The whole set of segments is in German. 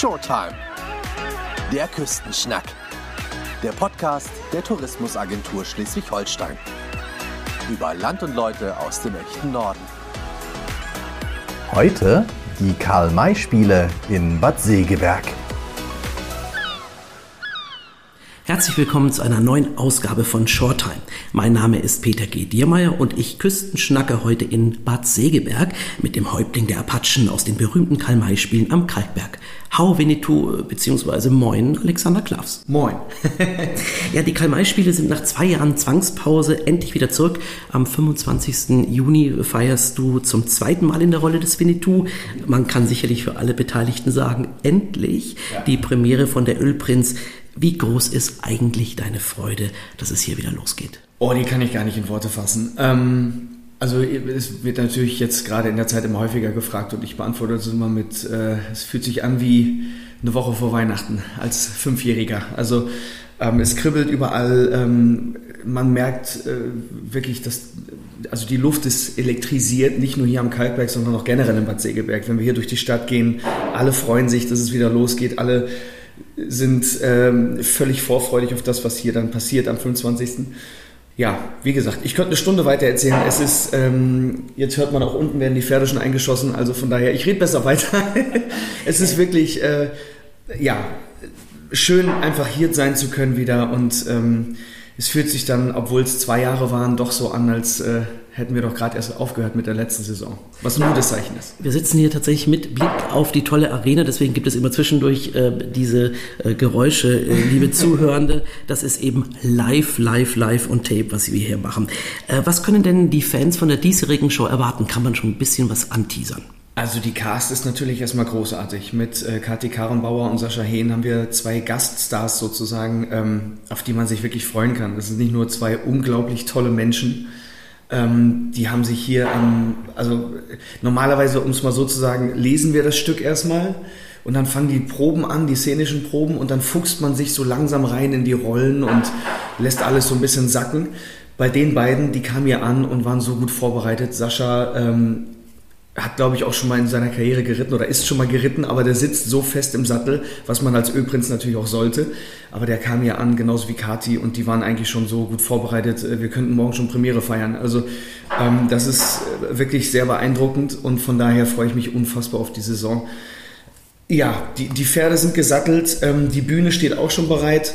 Showtime. Der Küstenschnack. Der Podcast der Tourismusagentur Schleswig-Holstein. Über Land und Leute aus dem echten Norden. Heute die Karl-May-Spiele in Bad Segeberg. Herzlich willkommen zu einer neuen Ausgabe von Shorttime. Mein Name ist Peter G. Diermeier und ich küstenschnacke heute in Bad Segeberg mit dem Häuptling der Apachen aus den berühmten Karl-May-Spielen am Kalkberg. Hau Winnetou bzw. Moin Alexander Klavs. Moin. ja, die Karl-May-Spiele sind nach zwei Jahren Zwangspause endlich wieder zurück. Am 25. Juni feierst du zum zweiten Mal in der Rolle des Winnetou. Man kann sicherlich für alle Beteiligten sagen, endlich ja. die Premiere von der Ölprinz wie groß ist eigentlich deine Freude, dass es hier wieder losgeht? Oh, die kann ich gar nicht in Worte fassen. Ähm, also es wird natürlich jetzt gerade in der Zeit immer häufiger gefragt und ich beantworte es immer mit, äh, es fühlt sich an wie eine Woche vor Weihnachten als Fünfjähriger. Also ähm, es kribbelt überall. Ähm, man merkt äh, wirklich, dass also die Luft ist elektrisiert, nicht nur hier am Kalkberg, sondern auch generell in Bad Segeberg. Wenn wir hier durch die Stadt gehen, alle freuen sich, dass es wieder losgeht, alle sind ähm, völlig vorfreudig auf das, was hier dann passiert am 25. Ja, wie gesagt, ich könnte eine Stunde weiter erzählen. Es ist, ähm, jetzt hört man auch unten werden die Pferde schon eingeschossen, also von daher, ich rede besser weiter. es ist wirklich, äh, ja, schön einfach hier sein zu können wieder und ähm, es fühlt sich dann, obwohl es zwei Jahre waren, doch so an, als äh, hätten wir doch gerade erst aufgehört mit der letzten Saison. Was ein gutes Zeichen ist. Wir sitzen hier tatsächlich mit Blick auf die tolle Arena, deswegen gibt es immer zwischendurch äh, diese äh, Geräusche, äh, liebe Zuhörende. Das ist eben live, live, live und Tape, was wir hier machen. Äh, was können denn die Fans von der diesjährigen Show erwarten? Kann man schon ein bisschen was anteasern? Also die Cast ist natürlich erstmal großartig. Mit äh, Kathi Karenbauer und Sascha Hehn haben wir zwei Gaststars sozusagen, ähm, auf die man sich wirklich freuen kann. Das sind nicht nur zwei unglaublich tolle Menschen, ähm, die haben sich hier, ähm, also normalerweise, um es mal so zu sagen, lesen wir das Stück erstmal und dann fangen die Proben an, die szenischen Proben und dann fuchst man sich so langsam rein in die Rollen und lässt alles so ein bisschen sacken. Bei den beiden, die kamen hier an und waren so gut vorbereitet. Sascha ähm, hat, glaube ich, auch schon mal in seiner Karriere geritten oder ist schon mal geritten, aber der sitzt so fest im Sattel, was man als Ölprinz natürlich auch sollte. Aber der kam ja an, genauso wie Kati, und die waren eigentlich schon so gut vorbereitet. Äh, wir könnten morgen schon Premiere feiern. Also ähm, das ist äh, wirklich sehr beeindruckend und von daher freue ich mich unfassbar auf die Saison. Ja, die, die Pferde sind gesattelt, ähm, die Bühne steht auch schon bereit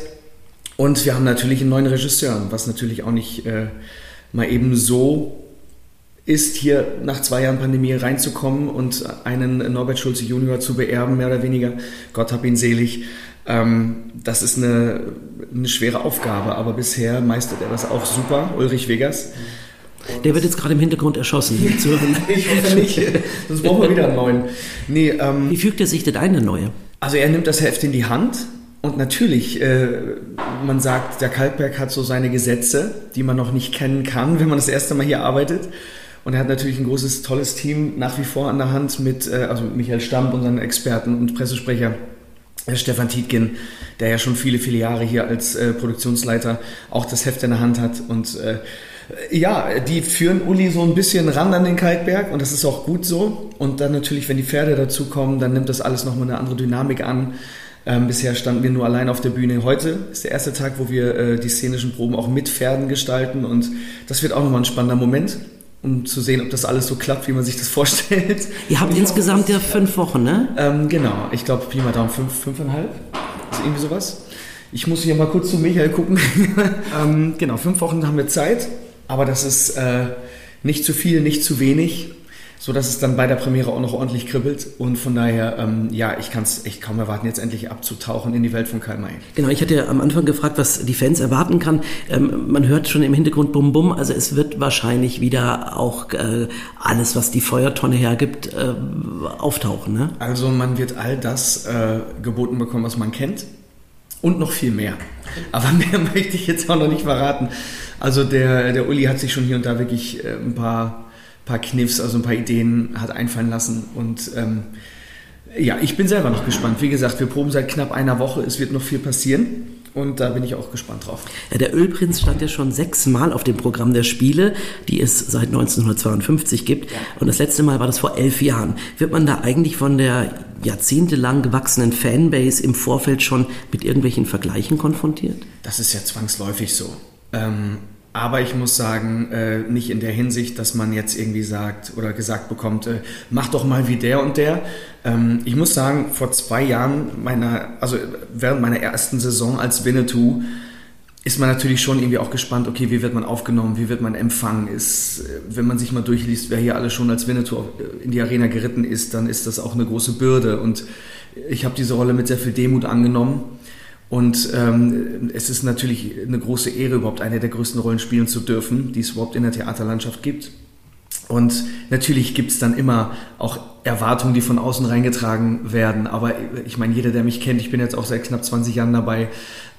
und wir haben natürlich einen neuen Regisseur, was natürlich auch nicht äh, mal eben so ist, hier nach zwei Jahren Pandemie reinzukommen und einen Norbert Schulze Junior zu beerben, mehr oder weniger. Gott hab ihn selig. Ähm, das ist eine, eine schwere Aufgabe, aber bisher meistert er das auch super. Ulrich Vegas. Der wird jetzt gerade im Hintergrund erschossen. ich hoffe nicht, sonst brauchen wir wieder einen neuen. Nee, ähm, Wie fügt er sich denn ein, der neue? Also er nimmt das Heft in die Hand und natürlich, äh, man sagt, der Kalkberg hat so seine Gesetze, die man noch nicht kennen kann, wenn man das erste Mal hier arbeitet. Und er hat natürlich ein großes, tolles Team nach wie vor an der Hand mit, äh, also mit Michael Stamp, unseren Experten und Pressesprecher. Äh, Stefan Tietgen, der ja schon viele, viele Jahre hier als äh, Produktionsleiter auch das Heft in der Hand hat. Und äh, ja, die führen Uli so ein bisschen ran an den Kalkberg und das ist auch gut so. Und dann natürlich, wenn die Pferde dazukommen, dann nimmt das alles nochmal eine andere Dynamik an. Ähm, bisher standen wir nur allein auf der Bühne. Heute ist der erste Tag, wo wir äh, die szenischen Proben auch mit Pferden gestalten und das wird auch nochmal ein spannender Moment um zu sehen, ob das alles so klappt, wie man sich das vorstellt. Ihr habt insgesamt ja fünf Wochen, ne? Ähm, genau, ich glaube, Pi mal Daumen, fünf, fünfeinhalb, ist irgendwie sowas. Ich muss hier mal kurz zu Michael gucken. ähm, genau, fünf Wochen haben wir Zeit, aber das ist äh, nicht zu viel, nicht zu wenig so dass es dann bei der Premiere auch noch ordentlich kribbelt. Und von daher, ähm, ja, ich kann es echt kaum erwarten, jetzt endlich abzutauchen in die Welt von Karl May. Genau, ich hatte ja am Anfang gefragt, was die Fans erwarten kann. Ähm, man hört schon im Hintergrund Bum Bum, also es wird wahrscheinlich wieder auch äh, alles, was die Feuertonne hergibt, äh, auftauchen. Ne? Also man wird all das äh, geboten bekommen, was man kennt. Und noch viel mehr. Aber mehr möchte ich jetzt auch noch nicht verraten. Also der, der Uli hat sich schon hier und da wirklich äh, ein paar paar Kniffs, also ein paar Ideen hat einfallen lassen. Und ähm, ja, ich bin selber noch gespannt. Wie gesagt, wir proben seit knapp einer Woche. Es wird noch viel passieren. und da bin ich auch gespannt drauf. Ja, der Ölprinz stand ja schon sechsmal auf dem Programm der Spiele, die es seit 1952 gibt. Und das letzte Mal war das vor elf Jahren. Wird man da eigentlich von der jahrzehntelang gewachsenen Fanbase im Vorfeld schon mit irgendwelchen Vergleichen konfrontiert? Das ist ja zwangsläufig so. Ähm, aber ich muss sagen, äh, nicht in der Hinsicht, dass man jetzt irgendwie sagt oder gesagt bekommt, äh, mach doch mal wie der und der. Ähm, ich muss sagen, vor zwei Jahren, meiner, also während meiner ersten Saison als Winnetou, ist man natürlich schon irgendwie auch gespannt, okay, wie wird man aufgenommen, wie wird man empfangen? Ist, äh, wenn man sich mal durchliest, wer hier alle schon als Winnetou in die Arena geritten ist, dann ist das auch eine große Bürde. Und ich habe diese Rolle mit sehr viel Demut angenommen und ähm, es ist natürlich eine große Ehre, überhaupt eine der größten Rollen spielen zu dürfen, die es überhaupt in der Theaterlandschaft gibt. Und natürlich gibt es dann immer auch Erwartungen, die von außen reingetragen werden. Aber ich meine, jeder, der mich kennt, ich bin jetzt auch seit knapp 20 Jahren dabei,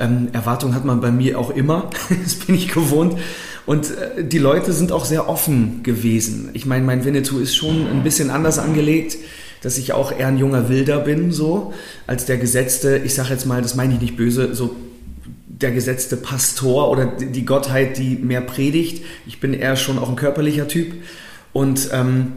ähm, Erwartungen hat man bei mir auch immer. das bin ich gewohnt. Und äh, die Leute sind auch sehr offen gewesen. Ich meine, mein Winnetou ist schon ein bisschen anders angelegt dass ich auch eher ein junger Wilder bin, so, als der gesetzte, ich sage jetzt mal, das meine ich nicht böse, so der gesetzte Pastor oder die Gottheit, die mehr predigt. Ich bin eher schon auch ein körperlicher Typ. Und ähm,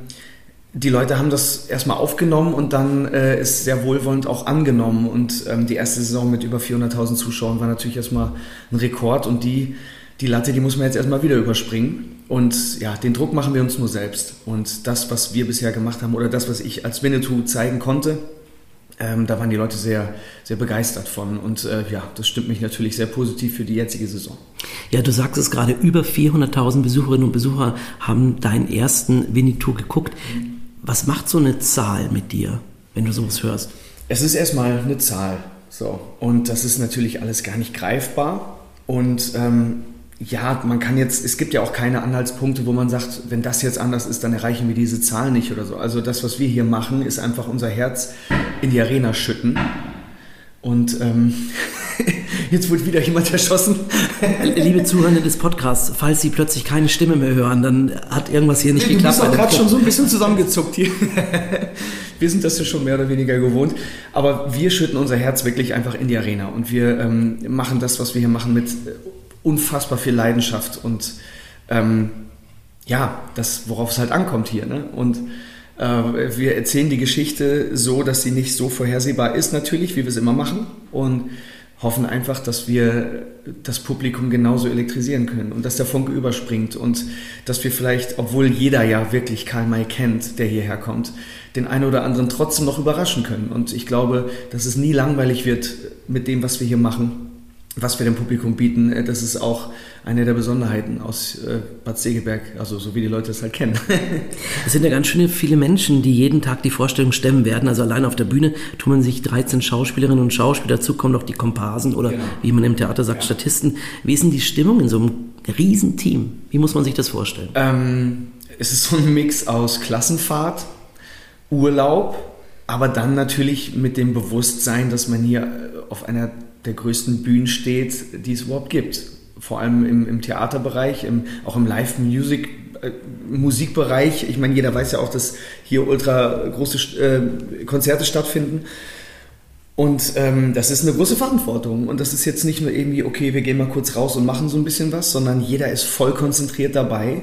die Leute haben das erstmal aufgenommen und dann äh, ist sehr wohlwollend auch angenommen. Und ähm, die erste Saison mit über 400.000 Zuschauern war natürlich erstmal ein Rekord. Und die, die Latte, die muss man jetzt erstmal wieder überspringen. Und ja, den Druck machen wir uns nur selbst. Und das, was wir bisher gemacht haben oder das, was ich als Winnetou zeigen konnte, ähm, da waren die Leute sehr, sehr begeistert von. Und äh, ja, das stimmt mich natürlich sehr positiv für die jetzige Saison. Ja, du sagst es gerade, über 400.000 Besucherinnen und Besucher haben deinen ersten Winnetou geguckt. Was macht so eine Zahl mit dir, wenn du sowas hörst? Es ist erstmal eine Zahl. So. Und das ist natürlich alles gar nicht greifbar. Und ähm, ja, man kann jetzt, es gibt ja auch keine Anhaltspunkte, wo man sagt, wenn das jetzt anders ist, dann erreichen wir diese Zahl nicht oder so. Also das, was wir hier machen, ist einfach unser Herz in die Arena schütten. Und ähm, jetzt wurde wieder jemand erschossen. Liebe Zuhörer des Podcasts, falls Sie plötzlich keine Stimme mehr hören, dann hat irgendwas hier nicht du geklappt. Du bist auch gerade schon so ein bisschen zusammengezuckt hier. wir sind das ja schon mehr oder weniger gewohnt. Aber wir schütten unser Herz wirklich einfach in die Arena. Und wir ähm, machen das, was wir hier machen, mit unfassbar viel Leidenschaft und ähm, ja, das, worauf es halt ankommt hier. Ne? Und äh, wir erzählen die Geschichte so, dass sie nicht so vorhersehbar ist, natürlich, wie wir es immer machen. Und hoffen einfach, dass wir das Publikum genauso elektrisieren können und dass der Funke überspringt und dass wir vielleicht, obwohl jeder ja wirklich Karl May kennt, der hierher kommt, den einen oder anderen trotzdem noch überraschen können. Und ich glaube, dass es nie langweilig wird mit dem, was wir hier machen was wir dem Publikum bieten, äh, das ist auch eine der Besonderheiten aus äh, Bad Segeberg, also so wie die Leute es halt kennen. es sind ja ganz schön viele Menschen, die jeden Tag die Vorstellung stemmen werden. Also allein auf der Bühne tummeln sich 13 Schauspielerinnen und Schauspieler, dazu kommen noch die Komparsen oder genau. wie man im Theater sagt, ja. Statisten. Wie ist denn die Stimmung in so einem Riesenteam? Wie muss man sich das vorstellen? Ähm, es ist so ein Mix aus Klassenfahrt, Urlaub, aber dann natürlich mit dem Bewusstsein, dass man hier äh, auf einer der größten Bühnen steht, die es überhaupt gibt. Vor allem im, im Theaterbereich, im, auch im Live-Music. Äh, Musikbereich, ich meine, jeder weiß ja auch, dass hier ultra große äh, Konzerte stattfinden. Und ähm, das ist eine große Verantwortung. Und das ist jetzt nicht nur irgendwie, okay, wir gehen mal kurz raus und machen so ein bisschen was, sondern jeder ist voll konzentriert dabei.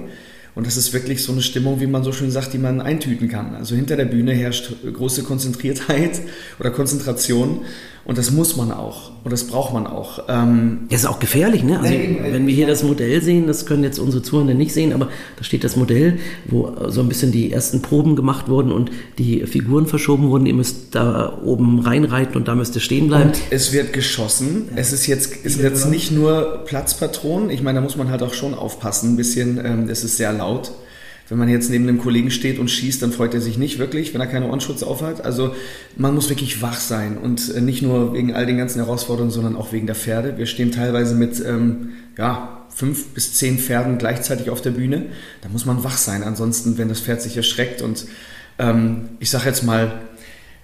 Und das ist wirklich so eine Stimmung, wie man so schön sagt, die man eintüten kann. Also hinter der Bühne herrscht große Konzentriertheit oder Konzentration. Und das muss man auch. Und das braucht man auch. Ähm das ist auch gefährlich, ne? Also, wenn wir hier das Modell sehen, das können jetzt unsere Zuhörer nicht sehen, aber da steht das Modell, wo so ein bisschen die ersten Proben gemacht wurden und die Figuren verschoben wurden. Ihr müsst da oben reinreiten und da müsst ihr stehen bleiben. Und es wird geschossen. Ja. Es ist jetzt, es ist jetzt nicht nur Platzpatronen. Ich meine, da muss man halt auch schon aufpassen. Ein bisschen, ähm, es ist sehr laut. Wenn man jetzt neben einem Kollegen steht und schießt, dann freut er sich nicht wirklich, wenn er keine Ohrenschutz aufhat. Also man muss wirklich wach sein und äh, nicht nur wegen all den ganzen Herausforderungen, sondern auch wegen der Pferde. Wir stehen teilweise mit ähm, ja, fünf bis zehn Pferden gleichzeitig auf der Bühne. Da muss man wach sein, ansonsten, wenn das Pferd sich erschreckt und ähm, ich sage jetzt mal,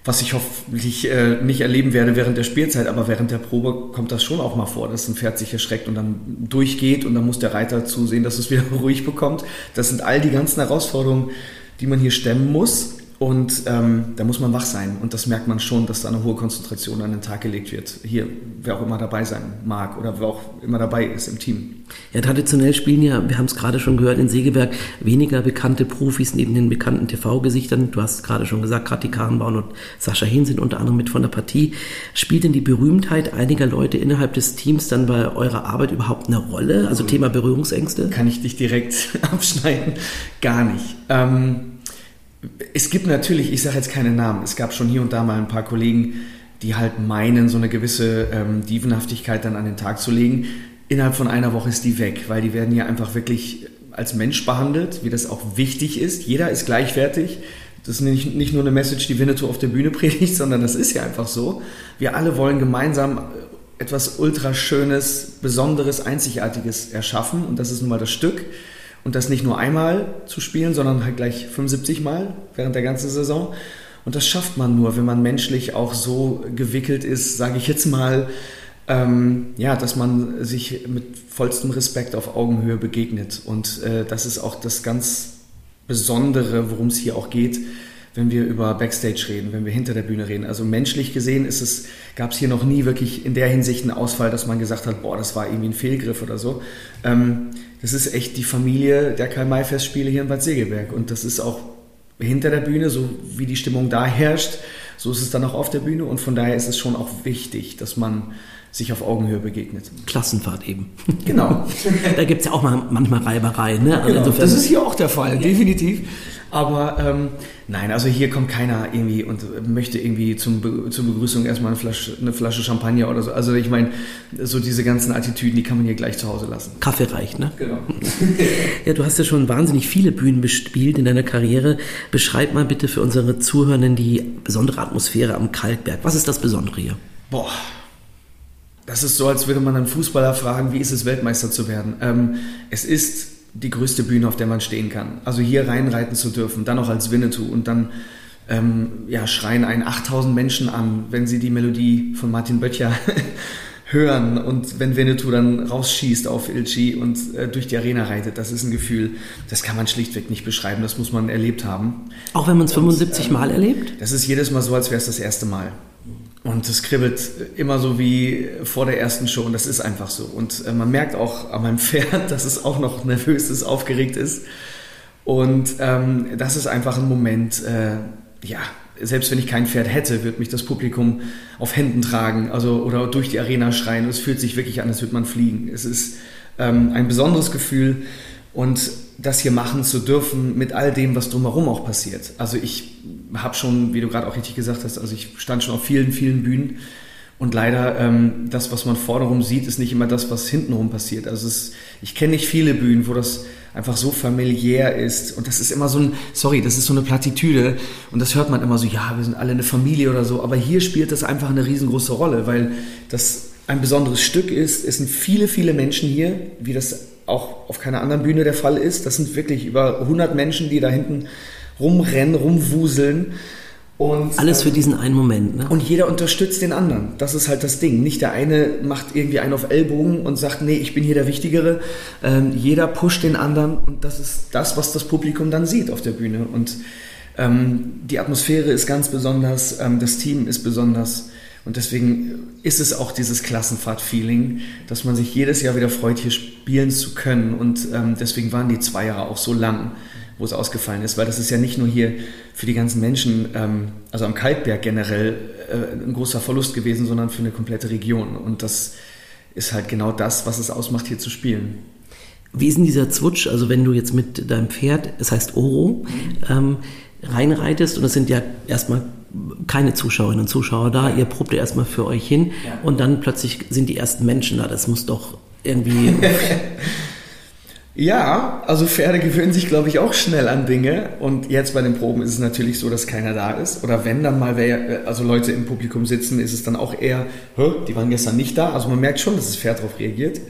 was ich hoffentlich äh, nicht erleben werde während der Spielzeit, aber während der Probe kommt das schon auch mal vor, dass ein Pferd sich erschreckt und dann durchgeht und dann muss der Reiter zusehen, dass es wieder ruhig bekommt. Das sind all die ganzen Herausforderungen, die man hier stemmen muss. Und ähm, da muss man wach sein. Und das merkt man schon, dass da eine hohe Konzentration an den Tag gelegt wird. Hier, wer auch immer dabei sein mag oder wer auch immer dabei ist im Team. Ja, traditionell spielen ja, wir haben es gerade schon gehört, in Segeberg weniger bekannte Profis neben den bekannten TV-Gesichtern. Du hast gerade schon gesagt, gerade die Karenbauen und Sascha Hehn sind unter anderem mit von der Partie. Spielt denn die Berühmtheit einiger Leute innerhalb des Teams dann bei eurer Arbeit überhaupt eine Rolle? Also Thema Berührungsängste? Kann ich dich direkt abschneiden? Gar nicht. Ähm es gibt natürlich, ich sage jetzt keine Namen, es gab schon hier und da mal ein paar Kollegen, die halt meinen, so eine gewisse ähm, Dievenhaftigkeit dann an den Tag zu legen. Innerhalb von einer Woche ist die weg, weil die werden ja einfach wirklich als Mensch behandelt, wie das auch wichtig ist. Jeder ist gleichwertig. Das ist nicht, nicht nur eine Message, die Winnetou auf der Bühne predigt, sondern das ist ja einfach so. Wir alle wollen gemeinsam etwas ultraschönes, besonderes, einzigartiges erschaffen und das ist nun mal das Stück. Und das nicht nur einmal zu spielen, sondern halt gleich 75 Mal während der ganzen Saison. Und das schafft man nur, wenn man menschlich auch so gewickelt ist, sage ich jetzt mal, ähm, ja, dass man sich mit vollstem Respekt auf Augenhöhe begegnet. Und äh, das ist auch das ganz Besondere, worum es hier auch geht, wenn wir über Backstage reden, wenn wir hinter der Bühne reden. Also menschlich gesehen ist es, gab es hier noch nie wirklich in der Hinsicht einen Ausfall, dass man gesagt hat, boah, das war irgendwie ein Fehlgriff oder so. Ähm, das ist echt die Familie der Karl-May-Festspiele hier in Bad Segeberg. Und das ist auch hinter der Bühne, so wie die Stimmung da herrscht, so ist es dann auch auf der Bühne. Und von daher ist es schon auch wichtig, dass man sich auf Augenhöhe begegnet. Klassenfahrt eben. Genau. da gibt es ja auch mal manchmal Reibereien. Ne? Also genau, das ist hier auch der Fall, ja. definitiv. Aber ähm, nein, also hier kommt keiner irgendwie und möchte irgendwie zum zur Begrüßung erstmal eine Flasche, eine Flasche Champagner oder so. Also ich meine, so diese ganzen Attitüden, die kann man hier gleich zu Hause lassen. Kaffee reicht, ne? Genau. ja, du hast ja schon wahnsinnig viele Bühnen bespielt in deiner Karriere. Beschreib mal bitte für unsere Zuhörenden die besondere Atmosphäre am Kalkberg. Was ist das Besondere hier? Boah, das ist so, als würde man einen Fußballer fragen, wie ist es, Weltmeister zu werden. Ähm, es ist die größte Bühne, auf der man stehen kann. Also hier reinreiten zu dürfen, dann auch als Winnetou und dann ähm, ja, schreien einen 8000 Menschen an, wenn sie die Melodie von Martin Böttcher hören und wenn Winnetou dann rausschießt auf Ilchi und äh, durch die Arena reitet, das ist ein Gefühl, das kann man schlichtweg nicht beschreiben, das muss man erlebt haben. Auch wenn man es 75 Mal erlebt? Das ist jedes Mal so, als wäre es das erste Mal. Und es kribbelt immer so wie vor der ersten Show und das ist einfach so. Und äh, man merkt auch an meinem Pferd, dass es auch noch nervös ist, aufgeregt ist. Und ähm, das ist einfach ein Moment, äh, ja, selbst wenn ich kein Pferd hätte, wird mich das Publikum auf Händen tragen also, oder durch die Arena schreien. Es fühlt sich wirklich an, als würde man fliegen. Es ist ähm, ein besonderes Gefühl und das hier machen zu dürfen mit all dem, was drumherum auch passiert. Also ich habe schon, wie du gerade auch richtig gesagt hast, also ich stand schon auf vielen, vielen Bühnen und leider ähm, das, was man vorne sieht, ist nicht immer das, was hintenrum passiert. Also es, ich kenne nicht viele Bühnen, wo das einfach so familiär ist und das ist immer so ein, sorry, das ist so eine Plattitüde und das hört man immer so, ja, wir sind alle eine Familie oder so, aber hier spielt das einfach eine riesengroße Rolle, weil das ein besonderes Stück ist. Es sind viele, viele Menschen hier, wie das auch auf keiner anderen Bühne der Fall ist. Das sind wirklich über 100 Menschen, die da hinten rumrennen, rumwuseln. Und, Alles für ähm, diesen einen Moment. Ne? Und jeder unterstützt den anderen. Das ist halt das Ding. Nicht der eine macht irgendwie einen auf Ellbogen und sagt, nee, ich bin hier der Wichtigere. Ähm, jeder pusht den anderen und das ist das, was das Publikum dann sieht auf der Bühne. Und ähm, die Atmosphäre ist ganz besonders, ähm, das Team ist besonders. Und deswegen ist es auch dieses Klassenfahrt-Feeling, dass man sich jedes Jahr wieder freut, hier spielen zu können. Und ähm, deswegen waren die zwei Jahre auch so lang, wo es ausgefallen ist, weil das ist ja nicht nur hier für die ganzen Menschen, ähm, also am Kalkberg generell, äh, ein großer Verlust gewesen, sondern für eine komplette Region. Und das ist halt genau das, was es ausmacht, hier zu spielen. Wie ist denn dieser Zwutsch, also wenn du jetzt mit deinem Pferd, es heißt Oro, ähm, reinreitest und es sind ja erstmal keine Zuschauerinnen und Zuschauer da, ihr probt erstmal für euch hin ja. und dann plötzlich sind die ersten Menschen da. Das muss doch irgendwie. ja, also Pferde gewöhnen sich, glaube ich, auch schnell an Dinge. Und jetzt bei den Proben ist es natürlich so, dass keiner da ist. Oder wenn dann mal wer, also Leute im Publikum sitzen, ist es dann auch eher, die waren gestern nicht da. Also man merkt schon, dass das Pferd darauf reagiert.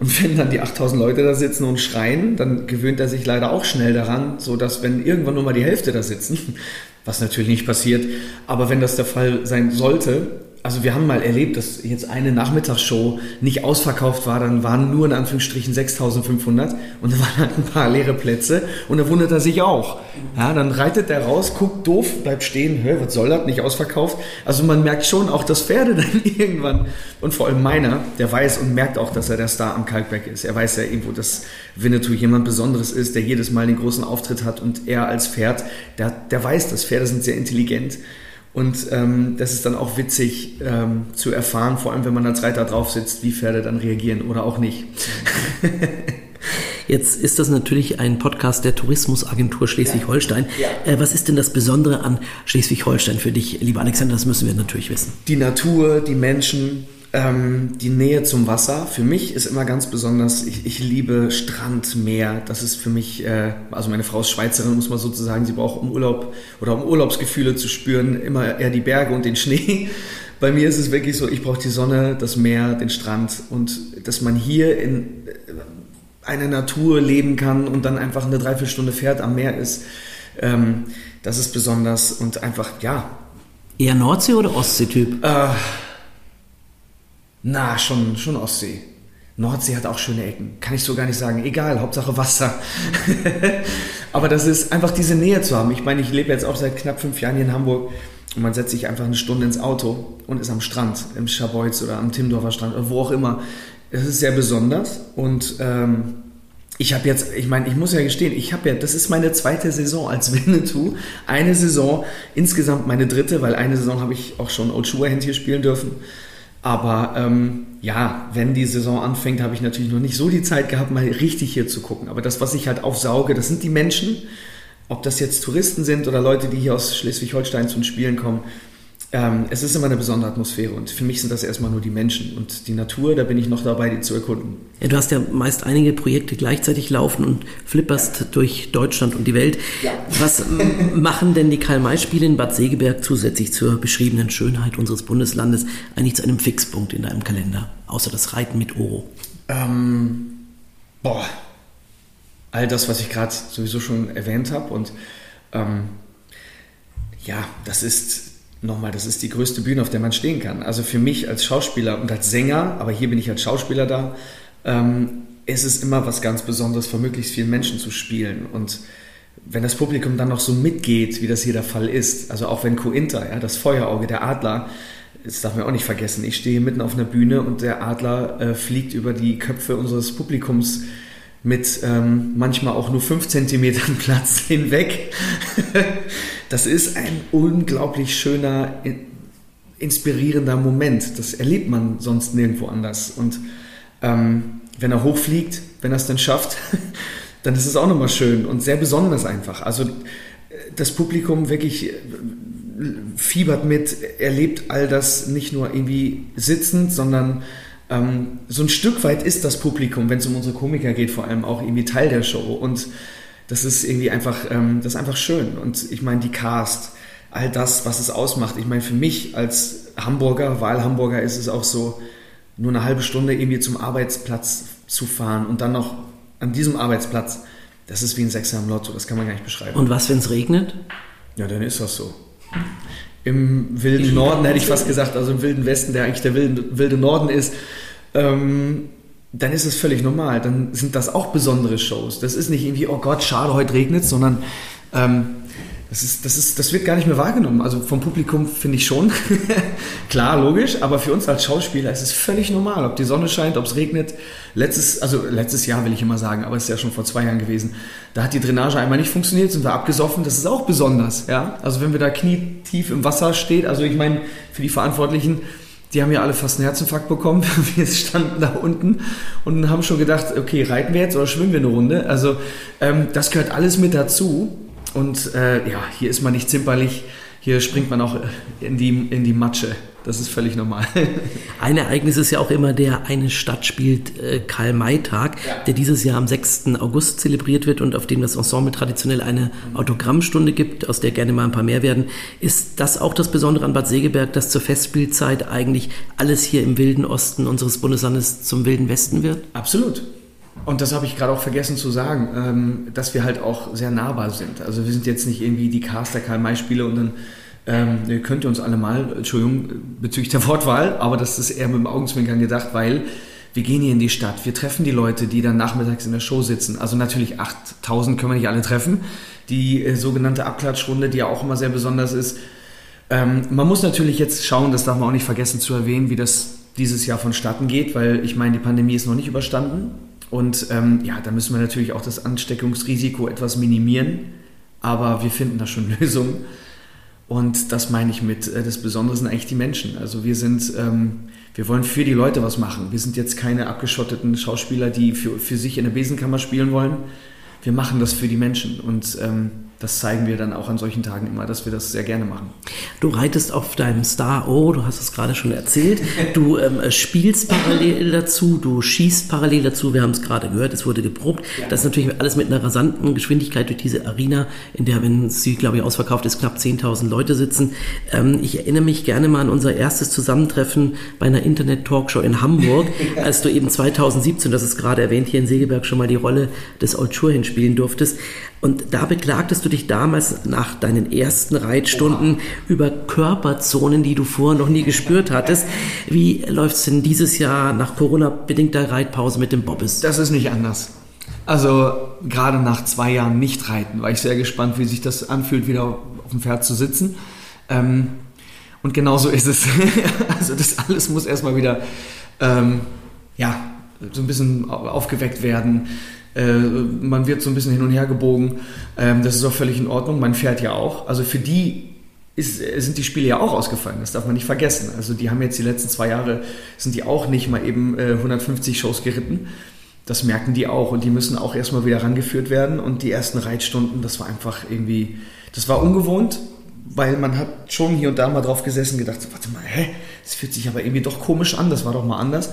Und wenn dann die 8000 Leute da sitzen und schreien, dann gewöhnt er sich leider auch schnell daran, so dass wenn irgendwann nur mal die Hälfte da sitzen, was natürlich nicht passiert, aber wenn das der Fall sein sollte, also wir haben mal erlebt, dass jetzt eine Nachmittagsshow nicht ausverkauft war, dann waren nur in Anführungsstrichen 6500 und da waren halt ein paar leere Plätze und da wundert er sich auch. Ja, dann reitet er raus, guckt doof, bleibt stehen, hör, was soll das, nicht ausverkauft. Also man merkt schon auch, dass Pferde dann irgendwann und vor allem meiner, der weiß und merkt auch, dass er der Star am Kalkberg ist. Er weiß ja irgendwo, dass Winnetou jemand Besonderes ist, der jedes Mal den großen Auftritt hat und er als Pferd, der, der weiß, dass Pferde sind sehr intelligent und ähm, das ist dann auch witzig ähm, zu erfahren, vor allem wenn man als Reiter drauf sitzt, wie Pferde dann reagieren oder auch nicht. Jetzt ist das natürlich ein Podcast der Tourismusagentur Schleswig-Holstein. Ja. Äh, was ist denn das Besondere an Schleswig-Holstein für dich, lieber Alexander? Das müssen wir natürlich wissen. Die Natur, die Menschen, ähm, die Nähe zum Wasser. Für mich ist immer ganz besonders, ich, ich liebe Strand, Meer. Das ist für mich, äh, also meine Frau ist Schweizerin, muss man sozusagen, sie braucht um Urlaub oder um Urlaubsgefühle zu spüren, immer eher die Berge und den Schnee. Bei mir ist es wirklich so, ich brauche die Sonne, das Meer, den Strand und dass man hier in äh, einer Natur leben kann und dann einfach eine Dreiviertelstunde fährt am Meer ist, ähm, das ist besonders und einfach, ja. Eher Nordsee- oder Ostsee-Typ? Äh, na, schon, schon Ostsee. Nordsee hat auch schöne Ecken. Kann ich so gar nicht sagen. Egal, Hauptsache Wasser. Aber das ist einfach diese Nähe zu haben. Ich meine, ich lebe jetzt auch seit knapp fünf Jahren hier in Hamburg und man setzt sich einfach eine Stunde ins Auto und ist am Strand, im Schabolz oder am Timdorfer Strand oder wo auch immer. Es ist sehr besonders und ähm, ich habe jetzt, ich meine, ich muss ja gestehen, ich habe ja, das ist meine zweite Saison als Winnetou. Eine Saison, insgesamt meine dritte, weil eine Saison habe ich auch schon Old Schuherhand hier spielen dürfen. Aber ähm, ja, wenn die Saison anfängt, habe ich natürlich noch nicht so die Zeit gehabt, mal richtig hier zu gucken. Aber das, was ich halt aufsauge, das sind die Menschen. Ob das jetzt Touristen sind oder Leute, die hier aus Schleswig-Holstein zum Spielen kommen. Ähm, es ist immer eine besondere Atmosphäre und für mich sind das erstmal nur die Menschen und die Natur, da bin ich noch dabei, die zu erkunden. Ja, du hast ja meist einige Projekte gleichzeitig laufen und flipperst durch Deutschland und die Welt. Ja. Was machen denn die Karl-May-Spiele in Bad Segeberg zusätzlich zur beschriebenen Schönheit unseres Bundeslandes eigentlich zu einem Fixpunkt in deinem Kalender, außer das Reiten mit Oro? Ähm, boah, all das, was ich gerade sowieso schon erwähnt habe und ähm, ja, das ist nochmal, das ist die größte Bühne, auf der man stehen kann. Also für mich als Schauspieler und als Sänger, aber hier bin ich als Schauspieler da, ähm, ist es immer was ganz Besonderes, vor möglichst vielen Menschen zu spielen. Und wenn das Publikum dann noch so mitgeht, wie das hier der Fall ist, also auch wenn Cointer, ja, das Feuerauge, der Adler, das darf man auch nicht vergessen, ich stehe mitten auf einer Bühne und der Adler äh, fliegt über die Köpfe unseres Publikums mit ähm, manchmal auch nur fünf Zentimetern Platz hinweg. das ist ein unglaublich schöner, inspirierender Moment. Das erlebt man sonst nirgendwo anders. Und ähm, wenn er hochfliegt, wenn er es dann schafft, dann ist es auch nochmal schön und sehr besonders einfach. Also das Publikum wirklich äh, fiebert mit, erlebt all das nicht nur irgendwie sitzend, sondern ähm, so ein Stück weit ist das Publikum, wenn es um unsere Komiker geht, vor allem auch irgendwie Teil der Show. Und das ist irgendwie einfach, ähm, das ist einfach schön. Und ich meine, die Cast, all das, was es ausmacht. Ich meine, für mich als Hamburger, Wahlhamburger ist es auch so, nur eine halbe Stunde irgendwie zum Arbeitsplatz zu fahren und dann noch an diesem Arbeitsplatz, das ist wie ein Sechser im Lotto, das kann man gar nicht beschreiben. Und was, wenn es regnet? Ja, dann ist das so. Im wilden Norden hätte ich fast gesagt, also im wilden Westen, der eigentlich der wilde, wilde Norden ist, ähm, dann ist es völlig normal. Dann sind das auch besondere Shows. Das ist nicht irgendwie, oh Gott, schade, heute regnet sondern ähm, das, ist, das, ist, das wird gar nicht mehr wahrgenommen. Also vom Publikum finde ich schon. Klar, logisch, aber für uns als Schauspieler ist es völlig normal, ob die Sonne scheint, ob es regnet. Letztes, also letztes Jahr will ich immer sagen, aber es ist ja schon vor zwei Jahren gewesen. Da hat die Drainage einmal nicht funktioniert, sind wir abgesoffen. Das ist auch besonders. Ja? Also wenn wir da knietief im Wasser steht, also ich meine, für die Verantwortlichen, die haben ja alle fast einen Herzinfarkt bekommen. Wir standen da unten und haben schon gedacht, okay, reiten wir jetzt oder schwimmen wir eine Runde? Also ähm, das gehört alles mit dazu. Und äh, ja, hier ist man nicht zimperlich, hier springt man auch in die, in die Matsche. Das ist völlig normal. Ein Ereignis ist ja auch immer der Eine Stadt spielt äh, Karl-May-Tag, ja. der dieses Jahr am 6. August zelebriert wird und auf dem das Ensemble traditionell eine Autogrammstunde gibt, aus der gerne mal ein paar mehr werden. Ist das auch das Besondere an Bad Segeberg, dass zur Festspielzeit eigentlich alles hier im wilden Osten unseres Bundeslandes zum wilden Westen wird? Absolut. Und das habe ich gerade auch vergessen zu sagen, ähm, dass wir halt auch sehr nahbar sind. Also wir sind jetzt nicht irgendwie die Caster Karl-May-Spiele und dann Ähm, könnt ihr uns alle mal, Entschuldigung, bezüglich der Wortwahl, aber das ist eher mit dem Augenzwinkern gedacht, weil wir gehen hier in die Stadt, wir treffen die Leute, die dann nachmittags in der Show sitzen. Also natürlich 8000 können wir nicht alle treffen. Die äh, sogenannte Abklatschrunde, die ja auch immer sehr besonders ist. Ähm, man muss natürlich jetzt schauen, das darf man auch nicht vergessen zu erwähnen, wie das dieses Jahr vonstatten geht, weil ich meine, die Pandemie ist noch nicht überstanden. Und ähm, ja, da müssen wir natürlich auch das Ansteckungsrisiko etwas minimieren. Aber wir finden da schon Lösungen. Und das meine ich mit, äh, das Besondere sind eigentlich die Menschen. Also wir sind, ähm, wir wollen für die Leute was machen. Wir sind jetzt keine abgeschotteten Schauspieler, die für, für sich in der Besenkammer spielen wollen. Wir machen das für die Menschen. Und ähm, das zeigen wir dann auch an solchen Tagen immer, dass wir das sehr gerne machen. Du reitest auf deinem Star O, du hast es gerade schon erzählt. Du ähm, spielst parallel dazu, du schießt parallel dazu. Wir haben es gerade gehört, es wurde geprobt. Ja. Das ist natürlich alles mit einer rasanten Geschwindigkeit durch diese Arena, in der, wenn sie, glaube ich, ausverkauft ist, knapp 10.000 Leute sitzen. Ähm, ich erinnere mich gerne mal an unser erstes Zusammentreffen bei einer Internet-Talkshow in Hamburg, als du eben 2017, das ist gerade erwähnt, hier in Segeberg schon mal die Rolle des Old Shurhin spielen durftest. Und da beklagtest du dich damals nach deinen ersten Reitstunden über Körperzonen, die du vorher noch nie gespürt hattest. Wie läuft es denn dieses Jahr nach Corona-bedingter Reitpause mit dem Bobbes? Das ist nicht anders. Also gerade nach zwei Jahren nicht reiten, war ich sehr gespannt, wie sich das anfühlt, wieder auf dem Pferd zu sitzen. Ähm, und genau so ist es. also das alles muss erstmal wieder ähm, ja, so ein bisschen aufgeweckt werden. Äh, man wird so ein bisschen hin und her gebogen. Ähm, das ist auch völlig in Ordnung. Man fährt ja auch. Also für die ist, sind die Spiele ja auch ausgefallen. Das darf man nicht vergessen. Also die haben jetzt die letzten zwei Jahre, sind die auch nicht mal eben 150 äh, Shows geritten. Das merken die auch und die müssen auch erstmal wieder rangeführt werden. Und die ersten Reitstunden, das war einfach irgendwie, das war ungewohnt, weil man hat schon hier und da mal drauf gesessen gedacht, warte mal, hä, das fühlt sich aber irgendwie doch komisch an, das war doch mal anders.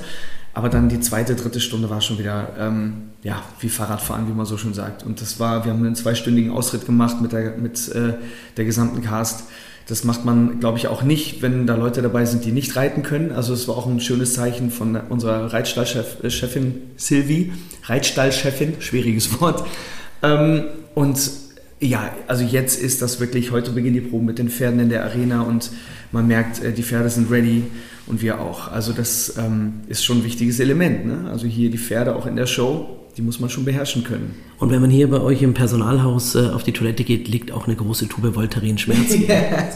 Aber dann die zweite, dritte Stunde war schon wieder, ähm, ja, wie Fahrradfahren, wie man so schon sagt. Und das war, wir haben einen zweistündigen Ausritt gemacht mit der, mit, äh, der gesamten Cast. Das macht man, glaube ich, auch nicht, wenn da Leute dabei sind, die nicht reiten können. Also es war auch ein schönes Zeichen von unserer Reitstallchefin Sylvie, Reitstallchefin, schwieriges Wort. Ähm, und ja, also jetzt ist das wirklich, heute beginnen die Proben mit den Pferden in der Arena und man merkt, äh, die Pferde sind ready und wir auch. Also das ähm, ist schon ein wichtiges Element. Ne? Also hier die Pferde auch in der Show, die muss man schon beherrschen können. Und wenn man hier bei euch im Personalhaus äh, auf die Toilette geht, liegt auch eine große Tube Voltaren Schmerz. ja,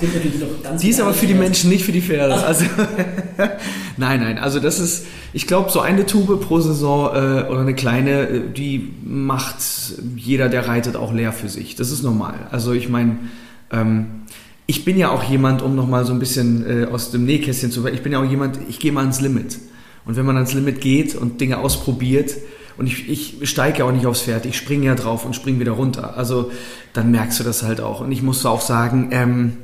die ist aber für die Menschen, nicht für die Pferde. Also nein, nein. Also das ist, ich glaube, so eine Tube pro Saison äh, oder eine kleine, äh, die macht jeder, der reitet, auch leer für sich. Das ist normal. Also ich meine, ähm, ich bin ja auch jemand, um nochmal so ein bisschen äh, aus dem Nähkästchen zu ich bin ja auch jemand, ich gehe mal ans Limit. Und wenn man ans Limit geht und Dinge ausprobiert, und ich, ich steige ja auch nicht aufs Pferd, ich springe ja drauf und springe wieder runter. Also dann merkst du das halt auch. Und ich muss auch sagen, ähm,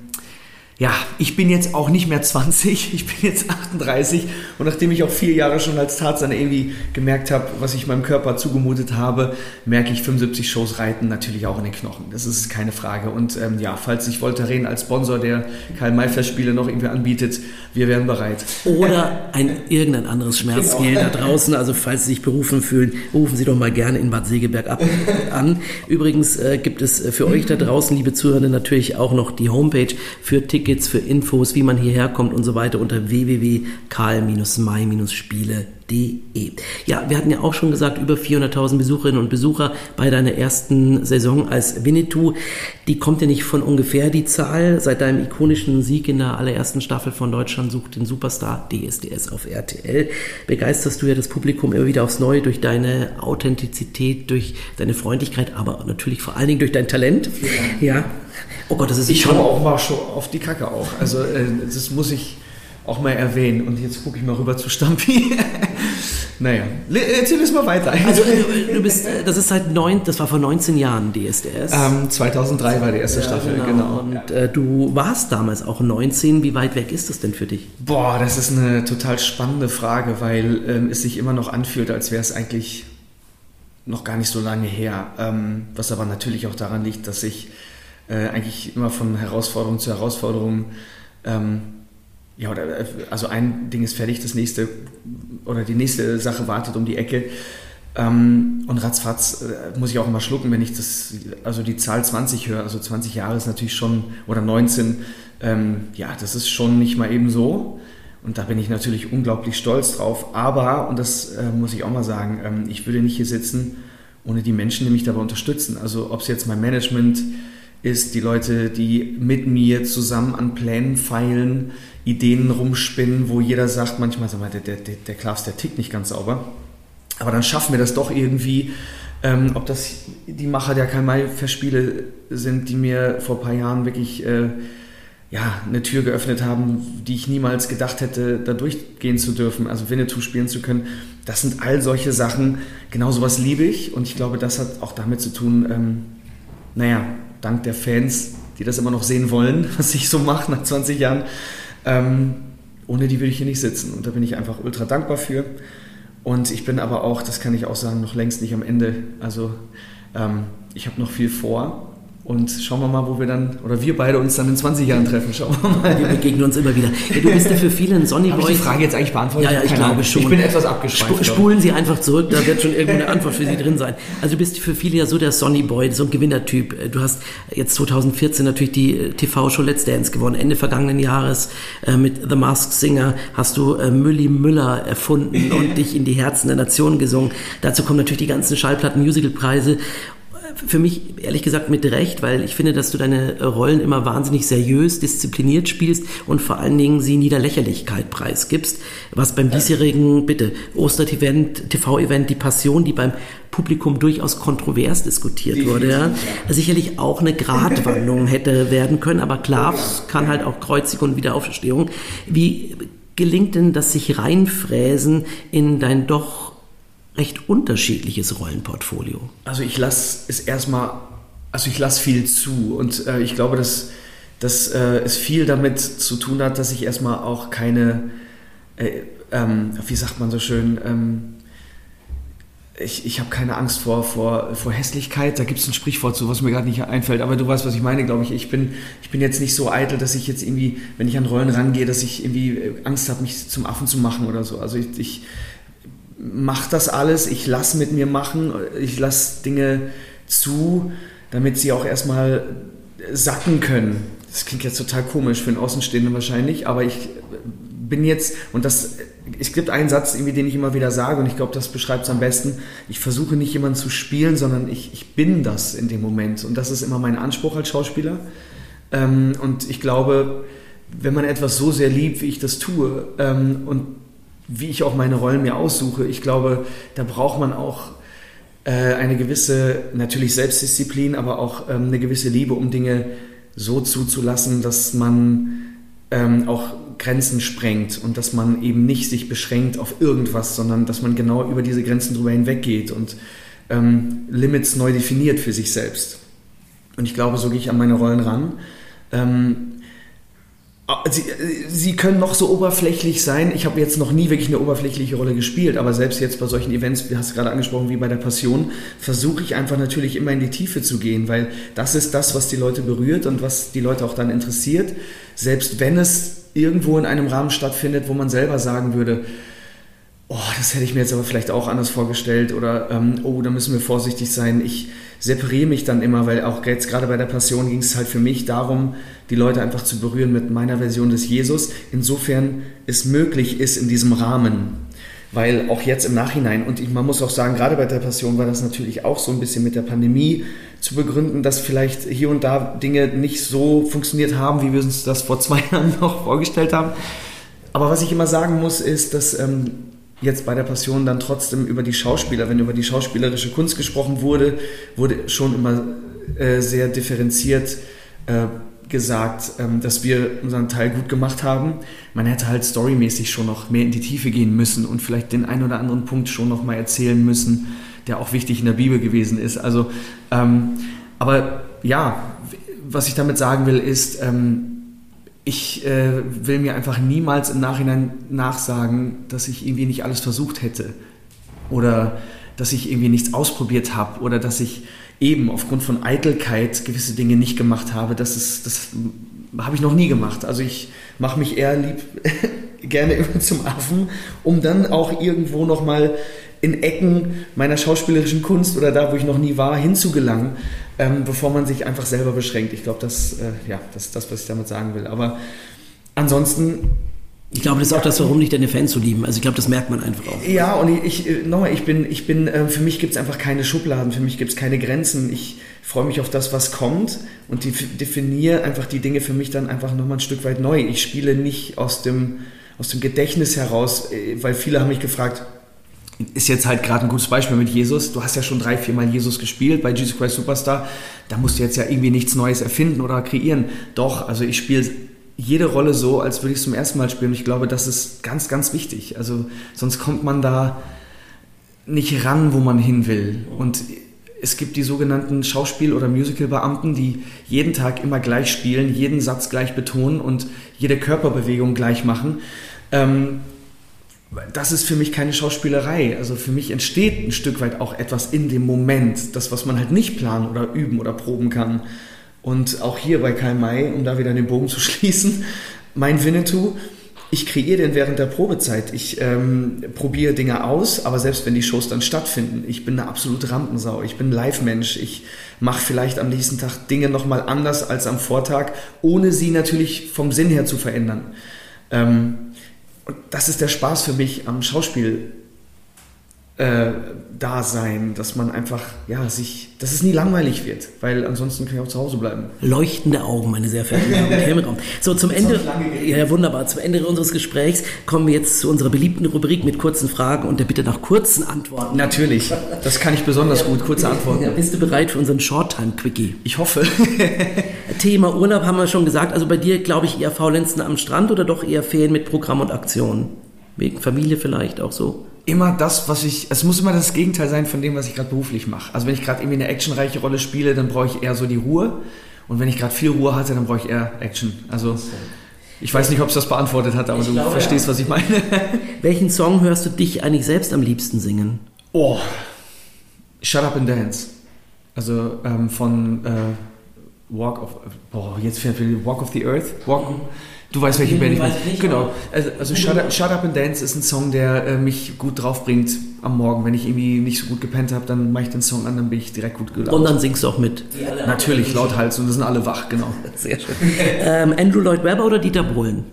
ja, ich bin jetzt auch nicht mehr 20, ich bin jetzt 38 und nachdem ich auch vier Jahre schon als Tarzan irgendwie gemerkt habe, was ich meinem Körper zugemutet habe, merke ich 75 Shows reiten natürlich auch in den Knochen. Das ist keine Frage. Und ähm, ja, falls sich Voltaren als Sponsor der Karl-May-Spiele noch irgendwie anbietet, wir wären bereit. Oder ein irgendein anderes Schmerzgel genau. da draußen. Also falls Sie sich berufen fühlen, rufen Sie doch mal gerne in Bad Segeberg ab, an. Übrigens äh, gibt es für euch da draußen, liebe Zuhörende, natürlich auch noch die Homepage für Tickets Tickets für Infos, wie man hierher kommt und so weiter unter www.karl-may-spiele.de. Ja, wir hatten ja auch schon gesagt, über 400.000 Besucherinnen und Besucher bei deiner ersten Saison als Winnetou. Die kommt ja nicht von ungefähr, die Zahl. Seit deinem ikonischen Sieg in der allerersten Staffel von Deutschland sucht den Superstar DSDS auf RTL, begeisterst du ja das Publikum immer wieder aufs Neue durch deine Authentizität, durch deine Freundlichkeit, aber natürlich vor allen Dingen durch dein Talent. Ja, Oh Gott, das ist Ich habe auch mal schon auf die Kacke auch. Also äh, das muss ich auch mal erwähnen. Und jetzt gucke ich mal rüber zu Stampi. naja, erzähl es mal weiter. Also äh, du bist, äh, das ist seit neun, das war vor 19 Jahren DSDS. Ähm, 2003 war die erste ja, Staffel, genau. genau. Und äh, du warst damals auch 19. Wie weit weg ist das denn für dich? Boah, das ist eine total spannende Frage, weil ähm, es sich immer noch anfühlt, als wäre es eigentlich noch gar nicht so lange her. Ähm, was aber natürlich auch daran liegt, dass ich äh, eigentlich immer von Herausforderung zu Herausforderung. Ähm, ja, oder, äh, also ein Ding ist fertig, das nächste oder die nächste Sache wartet um die Ecke. Ähm, und ratzfatz äh, muss ich auch immer schlucken, wenn ich das, also die Zahl 20 höre. Also 20 Jahre ist natürlich schon, oder 19, ähm, ja, das ist schon nicht mal eben so. Und da bin ich natürlich unglaublich stolz drauf. Aber, und das äh, muss ich auch mal sagen, ähm, ich würde nicht hier sitzen ohne die Menschen, die mich dabei unterstützen. Also ob es jetzt mein Management ist, die Leute, die mit mir zusammen an Plänen feilen, Ideen rumspinnen, wo jeder sagt, manchmal, sag mal, der, der, der Klaas, der tickt nicht ganz sauber. Aber dann schaffen wir das doch irgendwie, ähm, ob das die Macher der Karl-May-Festspiele sind, die mir vor ein paar Jahren wirklich äh, ja, eine Tür geöffnet haben, die ich niemals gedacht hätte, da durchgehen zu dürfen, also Winnetou spielen zu können. Das sind all solche Sachen, genau sowas liebe ich und ich glaube, das hat auch damit zu tun, ähm, naja, dank der Fans, die das immer noch sehen wollen, was ich so mache nach 20 Jahren. Ähm, ohne die würde ich hier nicht sitzen und da bin ich einfach ultra dankbar für. Und ich bin aber auch, das kann ich auch sagen, noch längst nicht am Ende. Also ähm, ich habe noch viel vor und schauen wir mal, wo wir dann, oder wir beide uns dann in 20 Jahren treffen. Schauen wir mal. Wir begegnen uns immer wieder. Ja, du bist ja für viele ein Sonny Boy. Habe ich die Frage jetzt eigentlich beantwortet? Ja, ja, ich Keine glaube Ahnung. schon. Ich bin etwas abgeschweift. spulen Sie einfach zurück, da wird schon irgendeine Antwort für Sie drin sein. Also du bist für viele ja so der Sonny Boy, so ein Gewinnertyp. Du hast jetzt 2014 natürlich die äh, TV-Show Let's Dance gewonnen. Ende vergangenen Jahres äh, mit The Masked Singer hast du äh, Mülli Müller erfunden und dich in die Herzen der Nation gesungen. Dazu kommen natürlich die ganzen Schallplatten-Musical-Preise für mich ehrlich gesagt mit Recht, weil ich finde, dass du deine Rollen immer wahnsinnig seriös, diszipliniert spielst und vor allen Dingen sie in Lächerlichkeit preisgibst, was beim diesjährigen, bitte, Oster-Event, TV-Event, die Passion, die beim Publikum durchaus kontrovers diskutiert wurde, ja, sicherlich auch eine Gratwanderung hätte werden können, aber klar, es kann halt auch Kreuzigung und Wiederaufstehung. Wie gelingt denn das sich reinfräsen in dein doch recht unterschiedliches Rollenportfolio. Also ich lasse es erstmal, also ich lasse viel zu und äh, ich glaube, dass, dass äh, es viel damit zu tun hat, dass ich erstmal auch keine, äh, ähm, wie sagt man so schön, ähm, ich, ich habe keine Angst vor, vor, vor Hässlichkeit. Da gibt es ein Sprichwort zu, was mir gerade nicht einfällt. Aber du weißt, was ich meine, glaube ich. Ich bin, ich bin jetzt nicht so eitel, dass ich jetzt irgendwie, wenn ich an Rollen rangehe, dass ich irgendwie Angst habe, mich zum Affen zu machen oder so. Also ich, ich mache das alles, ich lasse mit mir machen, ich lasse Dinge zu, damit sie auch erstmal sacken können. Das klingt jetzt total komisch für einen Außenstehenden wahrscheinlich, aber ich bin jetzt, und das, es gibt einen Satz, irgendwie, den ich immer wieder sage, und ich glaube, das beschreibt es am besten. Ich versuche nicht jemanden zu spielen, sondern ich, ich bin das in dem Moment. Und das ist immer mein Anspruch als Schauspieler. Ähm, und ich glaube, wenn man etwas so sehr liebt, wie ich das tue, ähm, und wie ich auch meine Rollen mir aussuche. Ich glaube, da braucht man auch äh, eine gewisse, natürlich Selbstdisziplin, aber auch ähm, eine gewisse Liebe, um Dinge so zuzulassen, dass man ähm, auch Grenzen sprengt und dass man eben nicht sich beschränkt auf irgendwas, sondern dass man genau über diese Grenzen drüber hinweggeht und ähm, Limits neu definiert für sich selbst. Und ich glaube, so gehe ich an meine Rollen ran. Sie, sie, können noch so oberflächlich sein. Ich habe jetzt noch nie wirklich eine oberflächliche Rolle gespielt, aber selbst jetzt bei solchen Events, wie hast du gerade angesprochen, wie bei der Passion, versuche ich einfach natürlich immer in die Tiefe zu gehen, weil das ist das, was die Leute berührt und was die Leute auch dann interessiert. Selbst wenn es irgendwo in einem Rahmen stattfindet, wo man selber sagen würde, oh, das hätte ich mir jetzt aber vielleicht auch anders vorgestellt oder ähm, oh, da müssen wir vorsichtig sein. Ich separiere mich dann immer, weil auch jetzt gerade bei der Passion ging es halt für mich darum, die Leute einfach zu berühren mit meiner Version des Jesus, insofern es möglich ist in diesem Rahmen. Weil auch jetzt im Nachhinein, und ich, man muss auch sagen, gerade bei der Passion war das natürlich auch so ein bisschen mit der Pandemie zu begründen, dass vielleicht hier und da Dinge nicht so funktioniert haben, wie wir uns das vor zwei Jahren noch vorgestellt haben. Aber was ich immer sagen muss, ist, dass ähm, jetzt bei der Passion dann trotzdem über die Schauspieler, wenn über die schauspielerische Kunst gesprochen wurde, wurde schon immer äh, sehr differenziert äh, gesagt, ähm, dass wir unseren Teil gut gemacht haben. Man hätte halt storymäßig schon noch mehr in die Tiefe gehen müssen und vielleicht den einen oder anderen Punkt schon noch mal erzählen müssen, der auch wichtig in der Bibel gewesen ist. Also, ähm, aber ja, was ich damit sagen will, ist, ähm, ich äh, will mir einfach niemals im Nachhinein nachsagen, dass ich irgendwie nicht alles versucht hätte oder dass ich irgendwie nichts ausprobiert habe oder dass ich eben aufgrund von Eitelkeit gewisse Dinge nicht gemacht habe. Das, das habe ich noch nie gemacht. Also ich mache mich eher lieb gerne immer zum Affen, um dann auch irgendwo nochmal in Ecken meiner schauspielerischen Kunst oder da, wo ich noch nie war, hinzugelangen, ähm, bevor man sich einfach selber beschränkt. Ich glaube, das, äh, ja, das ist das, was ich damit sagen will. Aber ansonsten ich glaube, das ist auch das, warum dich deine Fans so lieben. Also ich glaube, das merkt man einfach auch. Ja, und ich, ich nochmal, ich bin, ich bin, äh, für mich gibt es einfach keine Schubladen, für mich gibt es keine Grenzen. Ich freue mich auf das, was kommt und definiere einfach die Dinge für mich dann einfach nochmal ein Stück weit neu. Ich spiele nicht aus dem, aus dem Gedächtnis heraus, äh, weil viele haben mich gefragt, ist jetzt halt gerade ein gutes Beispiel mit Jesus. Du hast ja schon drei, vier Mal Jesus gespielt bei Jesus Christ Superstar. Da musst du jetzt ja irgendwie nichts Neues erfinden oder kreieren. Doch, also ich spiele jede Rolle so, als würde ich es zum ersten Mal spielen. Ich glaube, das ist ganz, ganz wichtig. Also sonst kommt man da nicht ran, wo man hin will. Und es gibt die sogenannten Schauspiel- oder Musicalbeamten, die jeden Tag immer gleich spielen, jeden Satz gleich betonen und jede Körperbewegung gleich machen. Ähm, das ist für mich keine Schauspielerei. Also für mich entsteht ein Stück weit auch etwas in dem Moment, das, was man halt nicht planen oder üben oder proben kann. Und auch hier bei Karl May, um da wieder den Bogen zu schließen, mein Winnetou, ich kreiere den während der Probezeit. Ich ähm, probiere Dinge aus, aber selbst wenn die Shows dann stattfinden, ich bin eine absolute Rampensau. Ich bin Live-Mensch. Ich mache vielleicht am nächsten Tag Dinge nochmal anders als am Vortag, ohne sie natürlich vom Sinn her zu verändern. Ähm, und das ist der Spaß für mich am Schauspiel äh, da sein, dass man einfach, ja, sich, dass es nie langweilig wird, weil ansonsten kann ich auch zu Hause bleiben. Leuchtende Augen, meine sehr verehrten Damen und Herren. So, zum Ende, ja, wunderbar, zum Ende unseres Gesprächs kommen wir jetzt zu unserer beliebten Rubrik mit kurzen Fragen und der Bitte nach kurzen Antworten. Natürlich, das kann ich besonders gut, kurze Antworten. Ja, bist du bereit für unseren Short-Time-Quickie? Ich hoffe. Thema Urlaub haben wir schon gesagt, also bei dir, glaube ich, eher Faulenzen am Strand oder doch eher Ferien mit Programm und Aktion? Wegen Familie vielleicht auch so? Immer das, was ich, es muss immer das Gegenteil sein von dem, was ich gerade beruflich mache. Also wenn ich gerade irgendwie eine actionreiche Rolle spiele, dann brauche ich eher so die Ruhe. Und wenn ich gerade viel Ruhe hatte, dann brauche ich eher Action. Also ich weiß nicht, ob es das beantwortet hat, aber ich du glaube, verstehst, ja. was ich meine. Welchen Song hörst du dich eigentlich selbst am liebsten singen? Oh, Shut Up and Dance. Also ähm, von äh, Walk of, boah, jetzt fällt mir Walk of the Earth. Walk, mhm. Du weißt, welche Band ich meine. Genau. Also, also Shut, Up, Shut, Up, and Dance ist ein Song, der äh, mich gut draufbringt am Morgen. Wenn ich irgendwie nicht so gut gepennt habe, dann mache ich den Song an, dann bin ich direkt gut gelaunt. Und dann singst du auch mit. Natürlich, lauthals und das sind alle wach, genau. Sehr schön. ähm, Andrew Lloyd Webber oder Dieter Bohlen?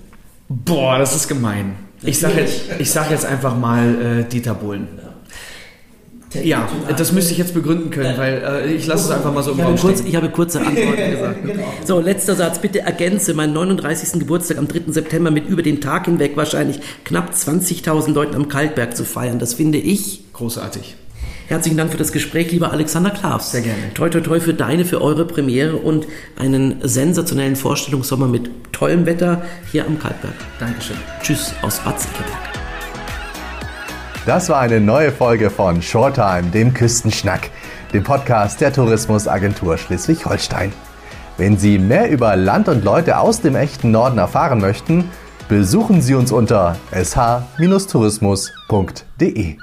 Boah, das ist gemein. Ich sage jetzt, sag jetzt einfach mal äh, Dieter Bohlen. Ja, das müsste ich jetzt begründen können, weil äh, ich lasse es einfach mal so im Raum kurz, Ich habe kurze Antworten gesagt. genau. So, letzter Satz. Bitte ergänze meinen 39. Geburtstag am 3. September mit über den Tag hinweg wahrscheinlich knapp 20.000 Leuten am Kaltberg zu feiern. Das finde ich großartig. Herzlichen Dank für das Gespräch, lieber Alexander Klavs. Sehr gerne. Toi, toi, toi für deine, für eure Premiere und einen sensationellen Vorstellungssommer mit tollem Wetter hier am Kaltberg. Dankeschön. Tschüss aus Bad. Das war eine neue Folge von Shorttime, dem Küstenschnack, dem Podcast der Tourismusagentur Schleswig-Holstein. Wenn Sie mehr über Land und Leute aus dem echten Norden erfahren möchten, besuchen Sie uns unter sh-tourismus.de.